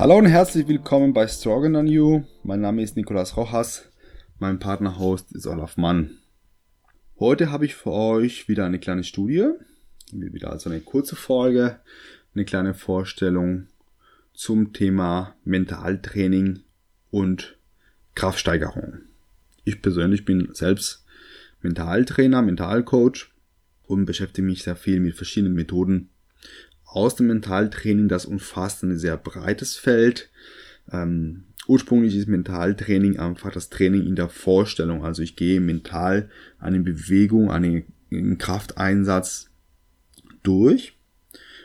Hallo und herzlich willkommen bei Stronger Than You. Mein Name ist Nicolas Rojas. Mein Partner-Host ist Olaf Mann. Heute habe ich für euch wieder eine kleine Studie. Wieder also eine kurze Folge, eine kleine Vorstellung zum Thema Mentaltraining und Kraftsteigerung. Ich persönlich bin selbst Mentaltrainer, Mentalcoach und beschäftige mich sehr viel mit verschiedenen Methoden aus dem Mentaltraining. Das umfasst ein sehr breites Feld. Ähm, ursprünglich ist Mentaltraining einfach das Training in der Vorstellung. Also ich gehe mental eine Bewegung, einen Krafteinsatz durch,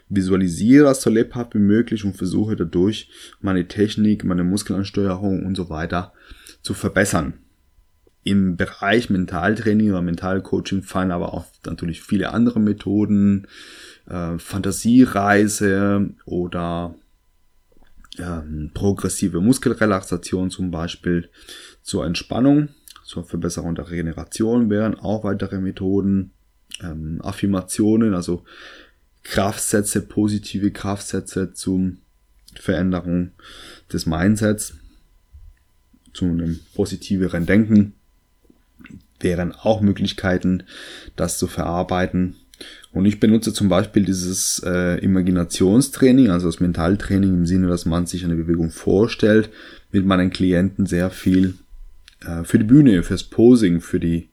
visualisiere das so lebhaft wie möglich und versuche dadurch meine Technik, meine Muskelansteuerung und so weiter zu verbessern. Im Bereich Mentaltraining oder Mentalcoaching fallen aber auch natürlich viele andere Methoden, äh, Fantasiereise oder ähm, progressive Muskelrelaxation zum Beispiel zur Entspannung, zur Verbesserung der Regeneration wären auch weitere Methoden, ähm, Affirmationen, also Kraftsätze, positive Kraftsätze zum Veränderung des Mindsets, zu einem positiveren Denken wären auch Möglichkeiten, das zu verarbeiten. Und ich benutze zum Beispiel dieses äh, Imaginationstraining, also das Mentaltraining im Sinne, dass man sich eine Bewegung vorstellt, mit meinen Klienten sehr viel äh, für die Bühne, fürs Posing, für die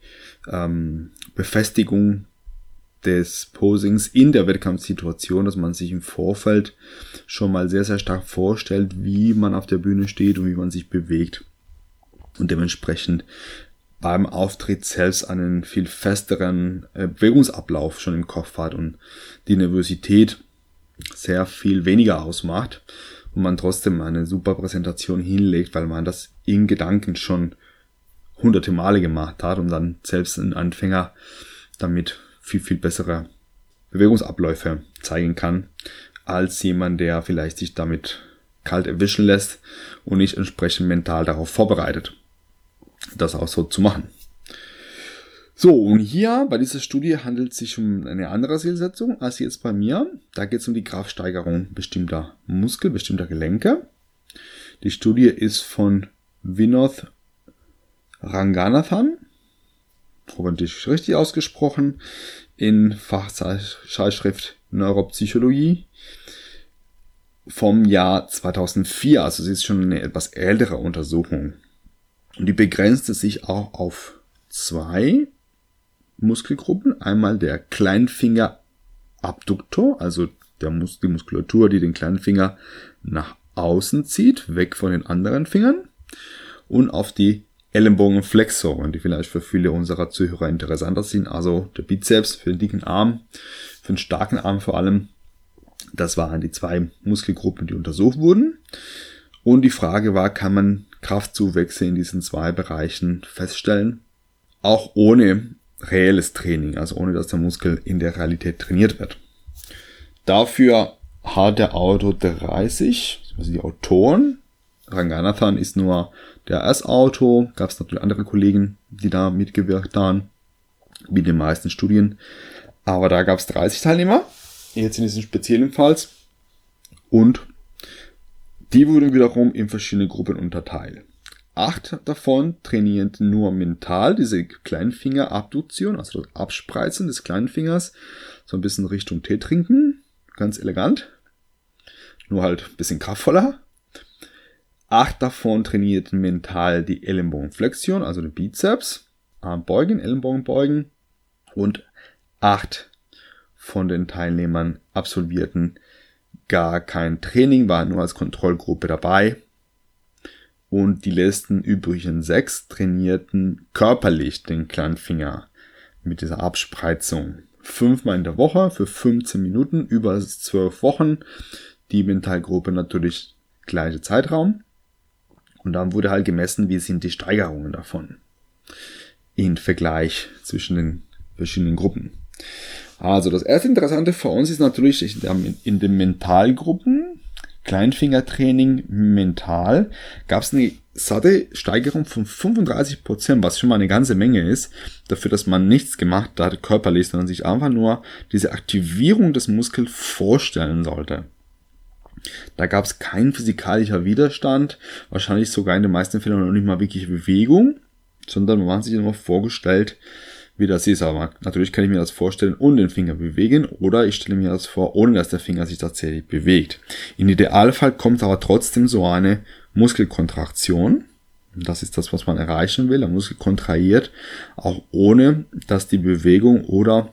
ähm, Befestigung des Posings in der Wettkampfsituation, dass man sich im Vorfeld schon mal sehr, sehr stark vorstellt, wie man auf der Bühne steht und wie man sich bewegt. Und dementsprechend beim Auftritt selbst einen viel festeren äh, Bewegungsablauf schon im Kopf hat und die Nervosität sehr viel weniger ausmacht und man trotzdem eine super Präsentation hinlegt, weil man das in Gedanken schon hunderte Male gemacht hat und dann selbst ein Anfänger damit viel, viel bessere Bewegungsabläufe zeigen kann, als jemand, der vielleicht sich damit kalt erwischen lässt und nicht entsprechend mental darauf vorbereitet das auch so zu machen. So, und hier bei dieser Studie handelt es sich um eine andere Zielsetzung als jetzt bei mir. Da geht es um die Kraftsteigerung bestimmter Muskel, bestimmter Gelenke. Die Studie ist von Vinod Ranganathan, hoffentlich richtig ausgesprochen, in Fachzeitschrift Neuropsychologie vom Jahr 2004. Also sie ist schon eine etwas ältere Untersuchung. Und die begrenzte sich auch auf zwei Muskelgruppen. Einmal der Kleinfingerabduktor, also der Mus die Muskulatur, die den kleinen Finger nach außen zieht, weg von den anderen Fingern. Und auf die Ellenbogenflexoren, die vielleicht für viele unserer Zuhörer interessanter sind. Also der Bizeps für den dicken Arm, für den starken Arm vor allem. Das waren die zwei Muskelgruppen, die untersucht wurden. Und die Frage war, kann man Kraftzuwächse in diesen zwei Bereichen feststellen, auch ohne reelles Training, also ohne dass der Muskel in der Realität trainiert wird. Dafür hat der Autor 30, also die Autoren, Ranganathan ist nur der Erstautor, gab es natürlich andere Kollegen, die da mitgewirkt haben, wie in den meisten Studien, aber da gab es 30 Teilnehmer, jetzt in diesem speziellen Fall, und die wurden wiederum in verschiedene Gruppen unterteilt. Acht davon trainierten nur mental diese Kleinfingerabduktion, also das Abspreizen des Kleinfingers, so ein bisschen Richtung Tee trinken, ganz elegant, nur halt ein bisschen kraftvoller. Acht davon trainierten mental die Ellenbogenflexion, also den Bizeps, Armbeugen, Ellenbogenbeugen und acht von den Teilnehmern absolvierten gar kein Training, war nur als Kontrollgruppe dabei. Und die letzten übrigen sechs trainierten körperlich den kleinen Finger mit dieser Abspreizung. Fünfmal in der Woche für 15 Minuten über zwölf Wochen. Die Mentalgruppe natürlich gleiche Zeitraum. Und dann wurde halt gemessen, wie sind die Steigerungen davon. In Vergleich zwischen den verschiedenen Gruppen. Also das erste Interessante für uns ist natürlich in den Mentalgruppen, Kleinfingertraining mental, gab es eine satte Steigerung von 35%, Prozent, was schon mal eine ganze Menge ist, dafür, dass man nichts gemacht hat körperlich, sondern sich einfach nur diese Aktivierung des Muskels vorstellen sollte. Da gab es keinen physikalischer Widerstand, wahrscheinlich sogar in den meisten Fällen noch nicht mal wirklich Bewegung, sondern man hat sich nur vorgestellt, wie das ist. Aber natürlich kann ich mir das vorstellen und den Finger bewegen oder ich stelle mir das vor, ohne dass der Finger sich tatsächlich bewegt. Im Idealfall kommt aber trotzdem so eine Muskelkontraktion. Das ist das, was man erreichen will. Der Muskel kontrahiert, auch ohne dass die Bewegung oder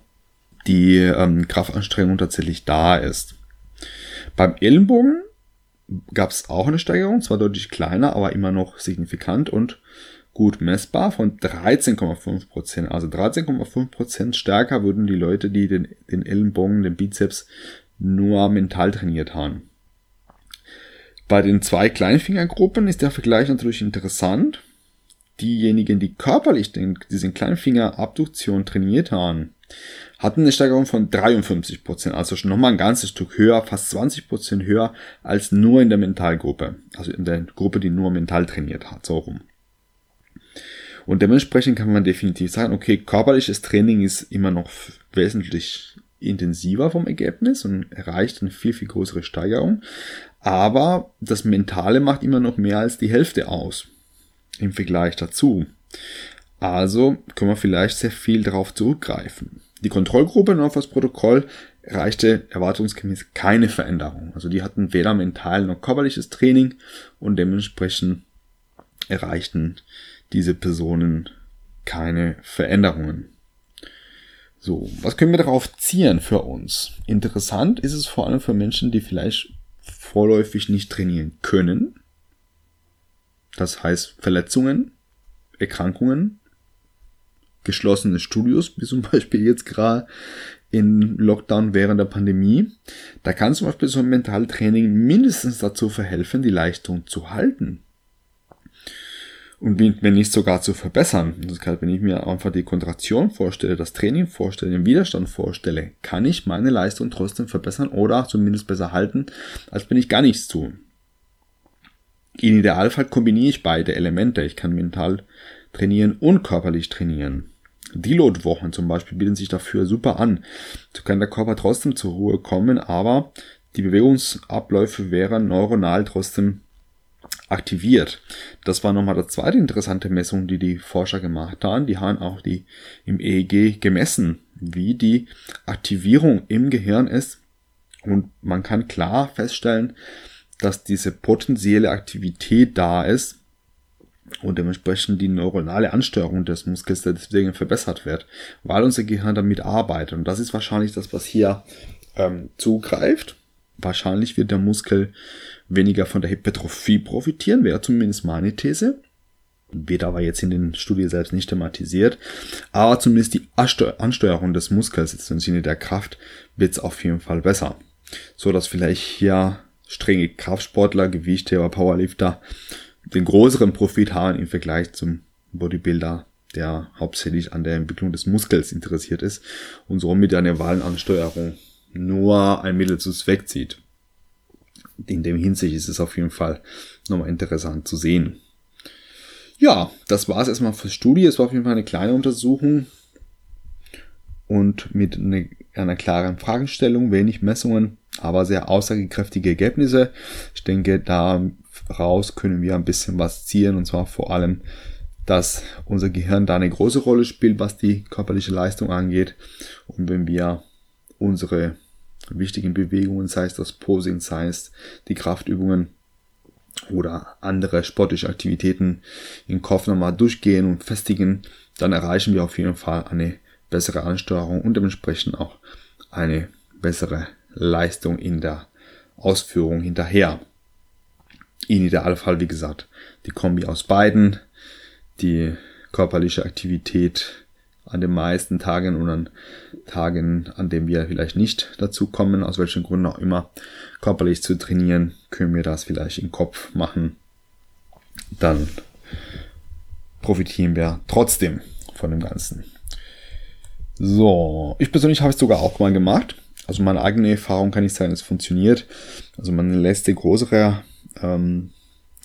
die ähm, Kraftanstrengung tatsächlich da ist. Beim Ellenbogen gab es auch eine Steigerung, zwar deutlich kleiner, aber immer noch signifikant und gut messbar von 13,5%. Also 13,5% stärker würden die Leute, die den, den Ellenbogen, den Bizeps nur mental trainiert haben. Bei den zwei Kleinfingergruppen ist der Vergleich natürlich interessant. Diejenigen, die körperlich den, diesen Kleinfingerabduktion trainiert haben, hatten eine Steigerung von 53% also schon nochmal ein ganzes Stück höher, fast 20% höher als nur in der Mentalgruppe, also in der Gruppe, die nur mental trainiert hat, so rum. Und dementsprechend kann man definitiv sagen, okay, körperliches Training ist immer noch wesentlich intensiver vom Ergebnis und erreicht eine viel, viel größere Steigerung. Aber das Mentale macht immer noch mehr als die Hälfte aus im Vergleich dazu. Also können wir vielleicht sehr viel darauf zurückgreifen. Die Kontrollgruppe noch das Protokoll erreichte erwartungsgemäß keine Veränderung. Also die hatten weder mental noch körperliches Training und dementsprechend erreichten diese Personen keine Veränderungen. So, was können wir darauf ziehen für uns? Interessant ist es vor allem für Menschen, die vielleicht vorläufig nicht trainieren können. Das heißt Verletzungen, Erkrankungen, geschlossene Studios, wie zum Beispiel jetzt gerade in Lockdown während der Pandemie. Da kann zum Beispiel so ein Mentaltraining mindestens dazu verhelfen, die Leistung zu halten und wenn nicht sogar zu verbessern. Das heißt, wenn ich mir einfach die Kontraktion vorstelle, das Training vorstelle, den Widerstand vorstelle, kann ich meine Leistung trotzdem verbessern oder zumindest besser halten, als wenn ich gar nichts tue. In Idealfall kombiniere ich beide Elemente. Ich kann mental trainieren und körperlich trainieren. Deload-Wochen zum Beispiel bieten sich dafür super an. So kann der Körper trotzdem zur Ruhe kommen, aber die Bewegungsabläufe wären neuronal trotzdem aktiviert. Das war nochmal die zweite interessante Messung, die die Forscher gemacht haben. Die haben auch die im EEG gemessen, wie die Aktivierung im Gehirn ist. Und man kann klar feststellen, dass diese potenzielle Aktivität da ist und dementsprechend die neuronale Ansteuerung des Muskels deswegen verbessert wird, weil unser Gehirn damit arbeitet. Und das ist wahrscheinlich das, was hier ähm, zugreift. Wahrscheinlich wird der Muskel weniger von der Hypertrophie profitieren, wäre zumindest meine These. Wird aber jetzt in den Studien selbst nicht thematisiert. Aber zumindest die Ansteuerung des Muskels jetzt im Sinne der Kraft wird es auf jeden Fall besser. So dass vielleicht hier strenge Kraftsportler, Gewichtheber, Powerlifter den größeren Profit haben im Vergleich zum Bodybuilder, der hauptsächlich an der Entwicklung des Muskels interessiert ist und somit eine Wahlenansteuerung nur ein Mittel zu Zweck zieht in dem Hinsicht ist es auf jeden Fall nochmal interessant zu sehen. Ja, das war es erstmal für Studie. Es war auf jeden Fall eine kleine Untersuchung und mit eine, einer klaren Fragestellung, wenig Messungen, aber sehr aussagekräftige Ergebnisse. Ich denke, daraus können wir ein bisschen was ziehen und zwar vor allem, dass unser Gehirn da eine große Rolle spielt, was die körperliche Leistung angeht. Und wenn wir unsere wichtigen Bewegungen, sei es das Posing, sei es die Kraftübungen oder andere sportliche Aktivitäten im Kopf nochmal durchgehen und festigen, dann erreichen wir auf jeden Fall eine bessere Ansteuerung und dementsprechend auch eine bessere Leistung in der Ausführung hinterher. In Idealfall, wie gesagt, die Kombi aus beiden, die körperliche Aktivität an den meisten Tagen und an Tagen, an denen wir vielleicht nicht dazu kommen, aus welchen Gründen auch immer, körperlich zu trainieren, können wir das vielleicht im Kopf machen. Dann profitieren wir trotzdem von dem Ganzen. So, ich persönlich habe es sogar auch mal gemacht. Also meine eigene Erfahrung kann ich sagen, es funktioniert. Also meine letzte größere ähm,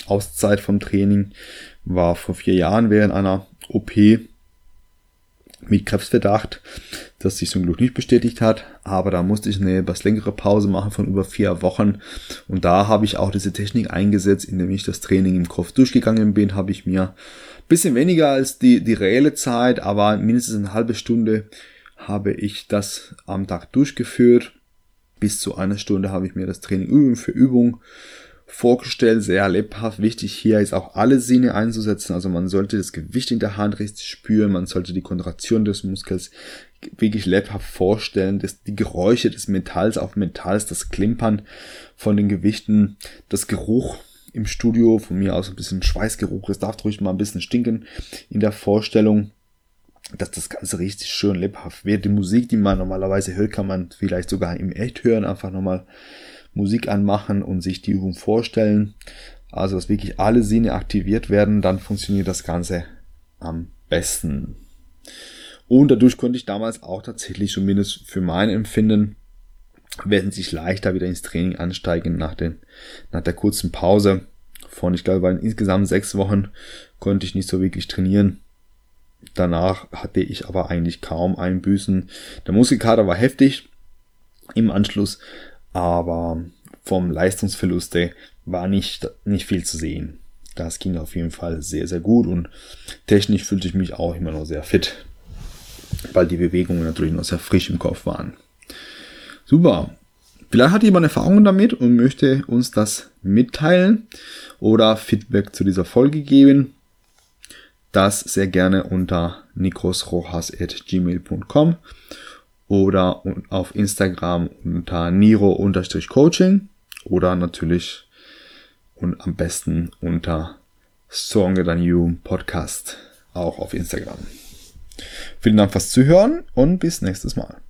Auszeit vom Training war vor vier Jahren während einer OP mit Krebsverdacht, das sich zum Glück nicht bestätigt hat, aber da musste ich eine etwas längere Pause machen von über vier Wochen und da habe ich auch diese Technik eingesetzt, indem ich das Training im Kopf durchgegangen bin, habe ich mir ein bisschen weniger als die, die reelle Zeit, aber mindestens eine halbe Stunde habe ich das am Tag durchgeführt. Bis zu einer Stunde habe ich mir das Training Übung für Übung vorgestellt, sehr lebhaft. Wichtig hier ist auch alle Sinne einzusetzen. Also man sollte das Gewicht in der Hand richtig spüren, man sollte die Kontraktion des Muskels wirklich lebhaft vorstellen, dass die Geräusche des Metalls auf Metalls, das Klimpern von den Gewichten, das Geruch im Studio, von mir aus ein bisschen Schweißgeruch, es darf ruhig mal ein bisschen stinken in der Vorstellung, dass das Ganze richtig schön lebhaft wird. Die Musik, die man normalerweise hört, kann man vielleicht sogar im Echt hören, einfach nochmal Musik anmachen und sich die Übung vorstellen. Also, dass wirklich alle Sinne aktiviert werden, dann funktioniert das Ganze am besten. Und dadurch konnte ich damals auch tatsächlich, zumindest für mein Empfinden, wesentlich leichter wieder ins Training ansteigen nach, den, nach der kurzen Pause von, ich glaube, insgesamt sechs Wochen konnte ich nicht so wirklich trainieren. Danach hatte ich aber eigentlich kaum Einbüßen. Der Muskelkater war heftig im Anschluss, aber vom Leistungsverlust war nicht, nicht viel zu sehen. Das ging auf jeden Fall sehr, sehr gut und technisch fühlte ich mich auch immer noch sehr fit, weil die Bewegungen natürlich noch sehr frisch im Kopf waren. Super. Vielleicht hat jemand Erfahrungen damit und möchte uns das mitteilen oder Feedback zu dieser Folge geben. Das sehr gerne unter nikrosrojas.gmail.com oder auf Instagram unter niro-coaching oder natürlich und am besten unter Stronger Than You Podcast auch auf Instagram. Vielen Dank fürs Zuhören und bis nächstes Mal.